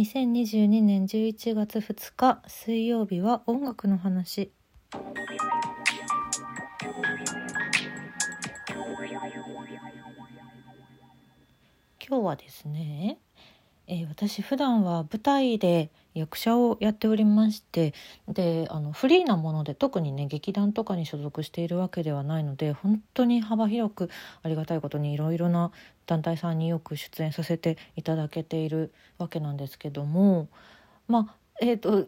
2022年11月2日水曜日は音楽の話。今日はですね、えー私普段は舞台で役者をやっておりましてであのフリーなもので特にね劇団とかに所属しているわけではないので本当に幅広くありがたいことにいろいろな団体さんによく出演させていただけているわけなんですけどもまあえっ、と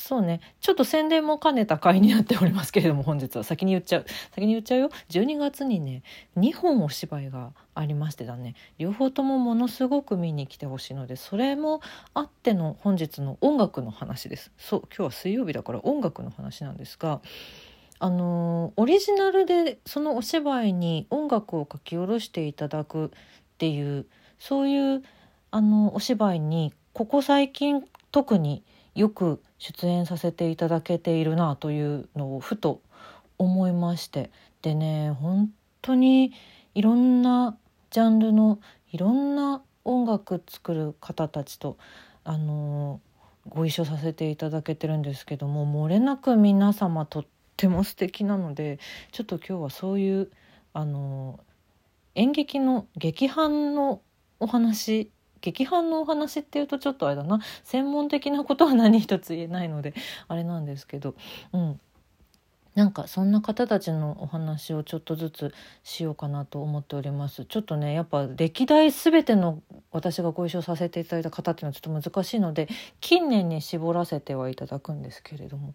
そうね。ちょっと宣伝も兼ねた回になっておりますけれども本日は。先に言っちゃう。先に言っちゃうよ。12月にね2本お芝居がありましてだね。両方ともものすごく見に来てほしいのでそれもあっての本日の音楽の話です。そう今日は水曜日だから音楽の話なんですがあのオリジナルでそのお芝居に音楽を書き下ろしていただくっていうそういうあのお芝居にここ最近特によく出演させていただけているなというのをふと思いまして。でね本当にいろんなジャンルのいろんな音楽作る方たちとあのご一緒させていただけてるんですけども漏れなく皆様とっても素敵なのでちょっと今日はそういうあの演劇の劇伴のお話劇伴のお話っていうとちょっとあれだな。専門的なことは何一つ言えないのであれなんですけど。うん。なんかそんな方たちのお話をちょっとずつしようかなと思っております。ちょっとねやっぱ歴代全ての私がご一緒させていただいた方っていうのはちょっと難しいので近年に絞らせてはいただくんですけれども。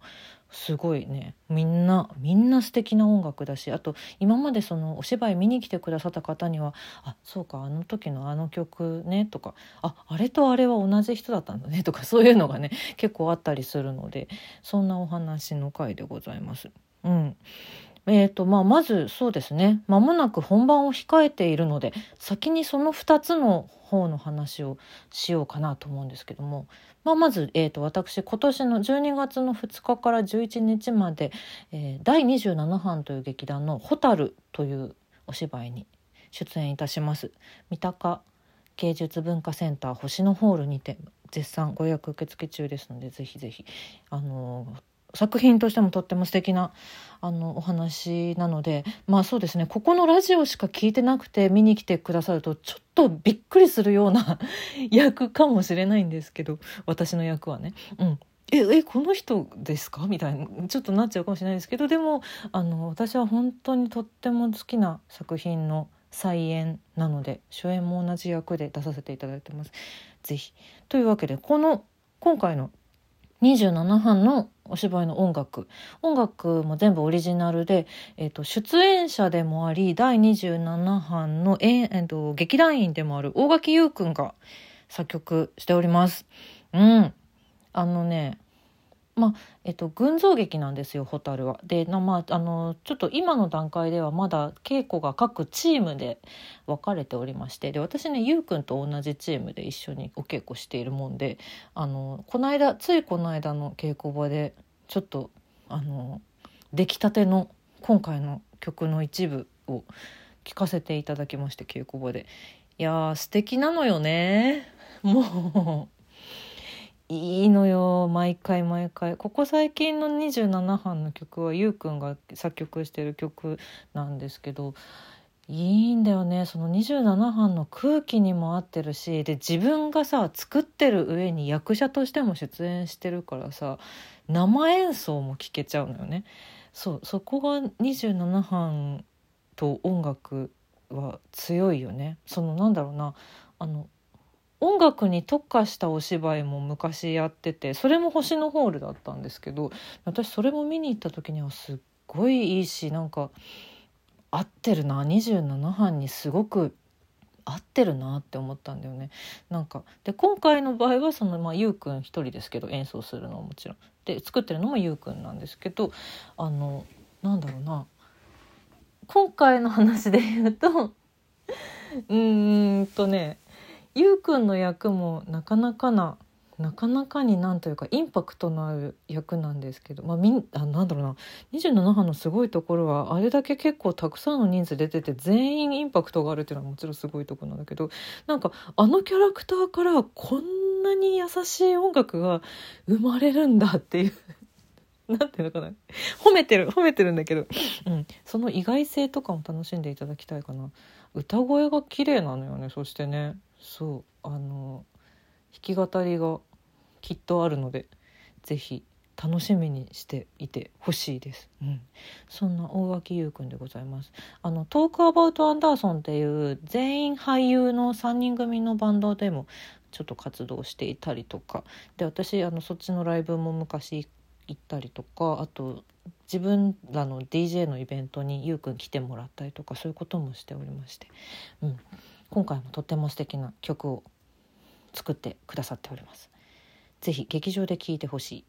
すごいねみんなみんな素敵な音楽だしあと今までそのお芝居見に来てくださった方には「あそうかあの時のあの曲ね」とか「ああれとあれは同じ人だったんだね」とかそういうのがね結構あったりするのでそんなお話の回でございます。うんえーとまあ、まずそうですね間もなく本番を控えているので先にその2つの方の話をしようかなと思うんですけども、まあ、まず、えー、と私今年の12月の2日から11日まで、えー第27版という劇団の「蛍」というお芝居に出演いたします。三鷹芸術文化センター星野ホールにて絶賛ご予約受付中ですのでぜひぜひあの作品としてもとっても素敵なあのお話なのでまあそうですね。ここのラジオしか聞いてなくて見に来てくださるとちょっとびっくりするような 役かもしれないんですけど私の役はね。うん。ええこの人ですか？みたいな。ちょっとなっちゃうかもしれないですけどでもあの私は本当にとっても好きな作品の再演なので初演も同じ役で出させていただいてます。ぜひ。というわけでこの今回の27版のお芝居の音楽音楽も全部オリジナルで、えー、と出演者でもあり第27版の、えーえーと劇団員でもある大垣優くんが作曲しております。うんあのねまあえっと、群像劇なんですよ蛍は。で、まあ、あのちょっと今の段階ではまだ稽古が各チームで分かれておりましてで私ねゆうくんと同じチームで一緒にお稽古しているもんであのこの間ついこの間の稽古場でちょっとあの出来たての今回の曲の一部を聴かせていただきまして稽古場で。いやー素敵なのよねもういいのよ毎回毎回ここ最近の27版の曲はゆうくんが作曲してる曲なんですけどいいんだよねその27版の空気にも合ってるしで自分がさ作ってる上に役者としても出演してるからさ生演奏も聴けちゃうのよね。そうそこが27版と音楽は強いよね。そのなんだろうなあの音楽に特化したお芝居も昔やっててそれも星のホールだったんですけど私それも見に行った時にはすっごいいいしなんか合ってるな27版にすごく合ってるなって思ったんだよね。なんかで今回の場合はその、まあ、ゆうくん一人ですけど演奏するのはもちろん。で作ってるのもゆうくんなんですけどあのなんだろうな今回の話で言うと うーんとねゆうくんの役もなかなかななかなかになんというかインパクトのある役なんですけど、まあ、みんあなんだろうな。27班のすごいところはあれだけ結構たくさんの人数出てて全員インパクトがあるっていうのはもちろんすごいとこなんだけどなんかあのキャラクターからこんなに優しい音楽が生まれるんだっていう なんていうのかな。褒めてる褒めてるんだけど、うん、その意外性とかも楽しんでいただきたいかな。歌声が綺麗なのよねそしてね。そうあの弾き語りがきっとあるので是非楽しみにしていてほしいです、うん、そんな大脇優くんでございます。あのトークアバウトアンダーソンっていう全員俳優の3人組のバンドでもちょっと活動していたりとか。で私あのそっちのライブも昔行ったりとかあと自分らの DJ のイベントにゆうくん来てもらったりとかそういうこともしておりまして、うん、今回もとっても素敵な曲を作ってくださっております。ぜひ劇場で聴いてほしい。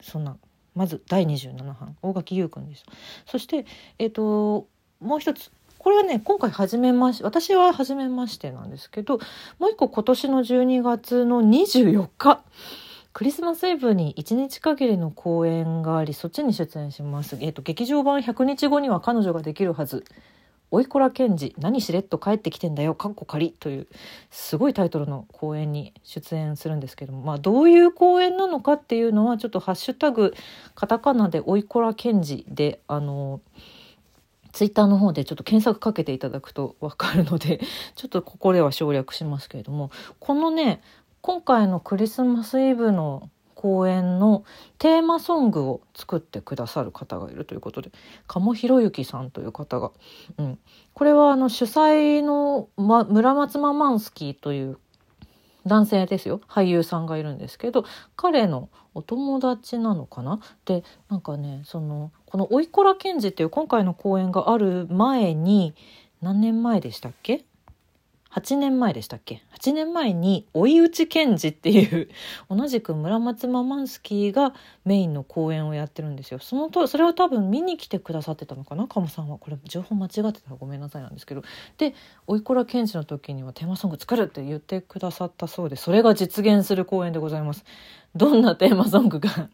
そんなまず第27版。大垣優くんです。そしてえっ、ー、ともう一つ。これはね今回初めまし私は初めましてなんですけどもう一個今年の12月の24日。クリスマスイブに1日限りの公演がありそっちに出演します、えーと、劇場版100日後には彼女ができるはず。おいこら賢治何しれっと帰ってきてんだよかっこ仮というすごいタイトルの公演に出演するんですけどもまあどういう公演なのかっていうのはちょっとハッシュタグカタカナでおいこら賢治であのツイッターの方でちょっと検索かけていただくと 分かるのでちょっとここでは省略しますけれどもこのね今回のクリスマスイブの公演のテーマソングを作ってくださる方がいるということで鴨博之さんという方が、うん、これはあの主催の、ま、村松ママンスキーという男性ですよ。俳優さんがいるんですけど彼のお友達なのかな？でなんかねそのこの「おいこら賢治」っていう今回の公演がある前に何年前でしたっけ？8年前でしたっけ？8年前に追い打ち検事っていう同じく村松ママンスキーがメインの公演をやってるんですよ。そのとそれを多分見に来てくださってたのかな？鴨さんは。これ情報間違ってたらごめんなさいなんですけど。で「おいこら検事」の時にはテーマソング作るって言ってくださったそうでそれが実現する公演でございます。どんなテーマソングが？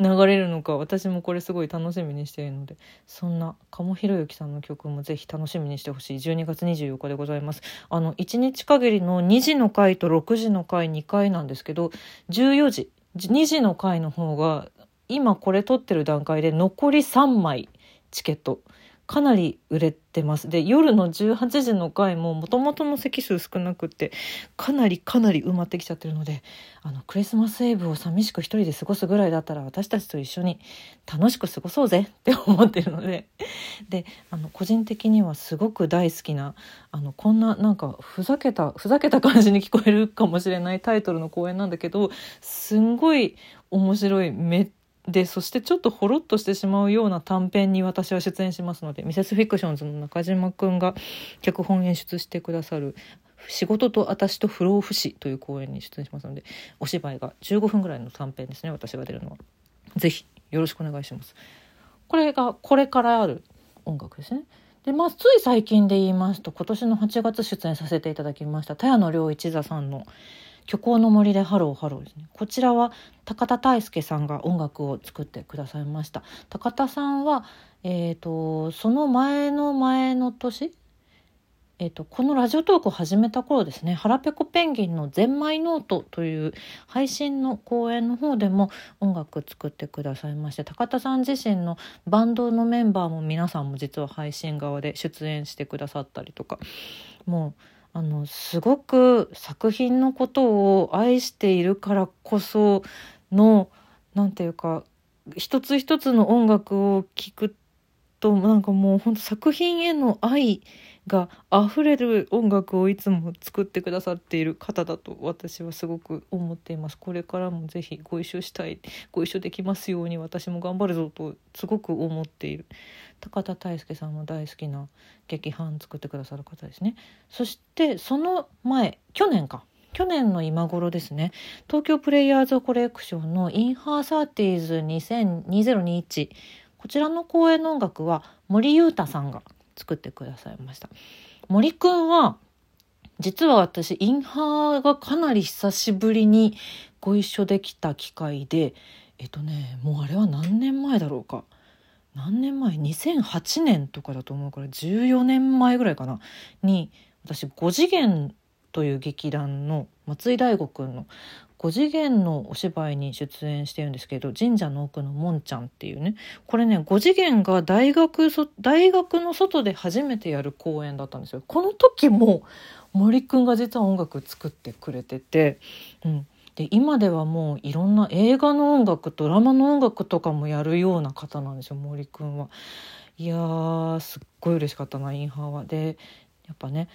流れるのか私もこれすごい楽しみにしているのでそんな鴨ひろゆきさんの曲もぜひ楽しみにしてほしい。12月24日でございます。あの1日限りの2時の回と6時の回2回なんですけど14時2時の回の方が今これ撮ってる段階で残り3枚チケット。かなり売れてます。で、夜の18時の回ももともとの席数少なくて、かなりかなり埋まってきちゃってるので、あの、クリスマスイブを寂しく一人で過ごすぐらいだったら私たちと一緒に楽しく過ごそうぜって思ってるので、で、あの、個人的にはすごく大好きな、あの、こんななんかふざけた、ふざけた感じに聞こえるかもしれないタイトルの公演なんだけど、すんごい面白い、めっでそしてちょっとほろっとしてしまうような短編に私は出演しますのでミセスフィクションズの中島くんが脚本演出してくださる「仕事と私と不老不死」という公演に出演しますのでお芝居が15分ぐらいの短編ですね私が出るのは。ぜひよろしくお願いします。これがこれからある音楽ですね。でまあ、つい最近で言いますと今年の8月出演させていただきました田谷の良一座さんの虚構の森でハローハローですね。こちらは高田大輔さんが音楽を作ってくださいました。高田さんは、えっ、ー、と、その前の前の年えーと、このラジオトークを始めた頃ですね「腹ペコペンギンのゼンマイノート」という配信の公演の方でも音楽作ってくださいまして高田さん自身のバンドのメンバーも皆さんも実は配信側で出演してくださったりとかもうあのすごく作品のことを愛しているからこその何て言うか一つ一つの音楽を聴くとなんかもうほんと作品への愛が溢れる音楽をいつも作ってくださっている方だと私はすごく思っています。これからもぜひご一緒したい。ご一緒できますように私も頑張るぞとすごく思っている。高田大輔さんも大好きな劇伴作ってくださる方ですね。そしてその前去年か。去年の今頃ですね。東京プレイヤーズコレクションの「インハーサーティーズ2021」こちらの公演の音楽は森裕太さんが作ってくださいました。森くんは実は私インハーがかなり久しぶりにご一緒できた機会でえっとねもうあれは何年前だろうか。何年前？2008年とかだと思うから14年前ぐらいかな。に私5次元という劇団の松井大悟くんの5次元のお芝居に出演してるんですけど神社の奥のもんちゃんっていうねこれね5次元が大学大学の外で初めてやる公演だったんですよ。この時も森くんが実は音楽作ってくれてて、うん、で今ではもういろんな映画の音楽ドラマの音楽とかもやるような方なんですよ森くんは。いやーすっごい嬉しかったなインハーは。でやっぱね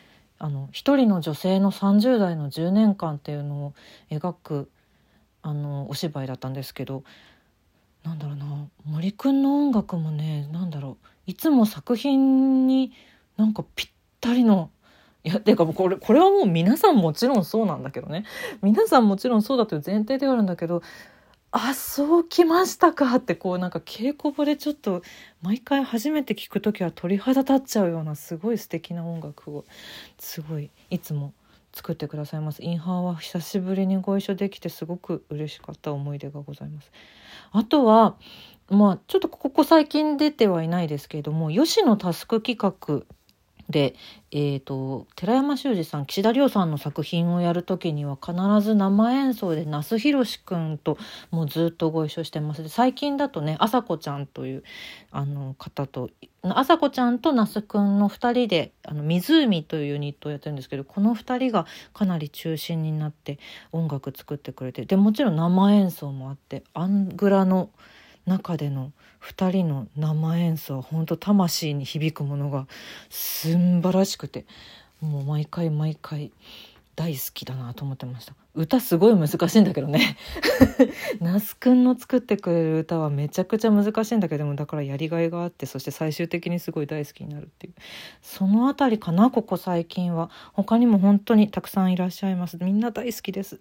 あの一人の女性の30代の10年間っていうのを描くあのお芝居だったんですけどなんだろうな森くんの音楽もねなんだろういつも作品になんかぴったりのいやていうかこれこれはもう皆さんもちろんそうなんだけどね。皆さんもちろんそうだという前提ではあるんだけどあそうきましたかってこうなんか稽古場でちょっと毎回初めて聞く時は鳥肌立っちゃうようなすごい素敵な音楽をすごいいつも作ってくださいます。インハーは久しぶりにご一緒できてすごく嬉しかった思い出がございます。あとはまあちょっとここ最近出てはいないですけれども吉野タスク企画で、えーと、寺山修司さん岸田亮さんの作品をやる時には必ず生演奏で那須宏君ともうずっとご一緒してます。で最近だとね朝子ちゃんというあの方と朝子ちゃんと那須君の2人で「あの湖」というユニットをやってるんですけどこの2人がかなり中心になって音楽作ってくれてでもちろん生演奏もあってアングラの「中での2人の生演奏は本当魂に響くものがすんばらしくてもう毎回毎回大好きだなと思ってました。歌すごい難しいんだけどね。那須くんの作ってくれる歌はめちゃくちゃ難しいんだけどもだからやりがいがあってそして最終的にすごい大好きになるっていう。その辺りかなここ最近は。他にも本当にたくさんいらっしゃいます。みんな大好きです。